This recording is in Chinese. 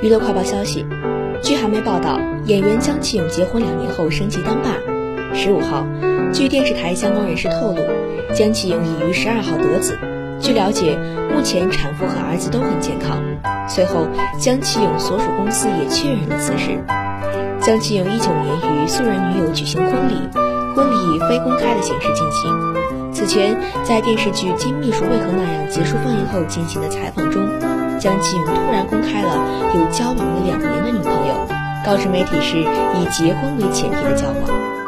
娱乐快报消息，据韩媒报道，演员姜启勇结婚两年后升级当爸。十五号，据电视台相关人士透露，姜启勇已于十二号得子。据了解，目前产妇和儿子都很健康。随后，姜启勇所属公司也确认了此事。姜启勇一九年与素人女友举行婚礼，婚礼以非公开的形式进行。此前，在电视剧《金秘书为何那样》结束放映后进行的采访中。姜启勇突然公开了有交往了两年的女朋友，告知媒体是以结婚为前提的交往。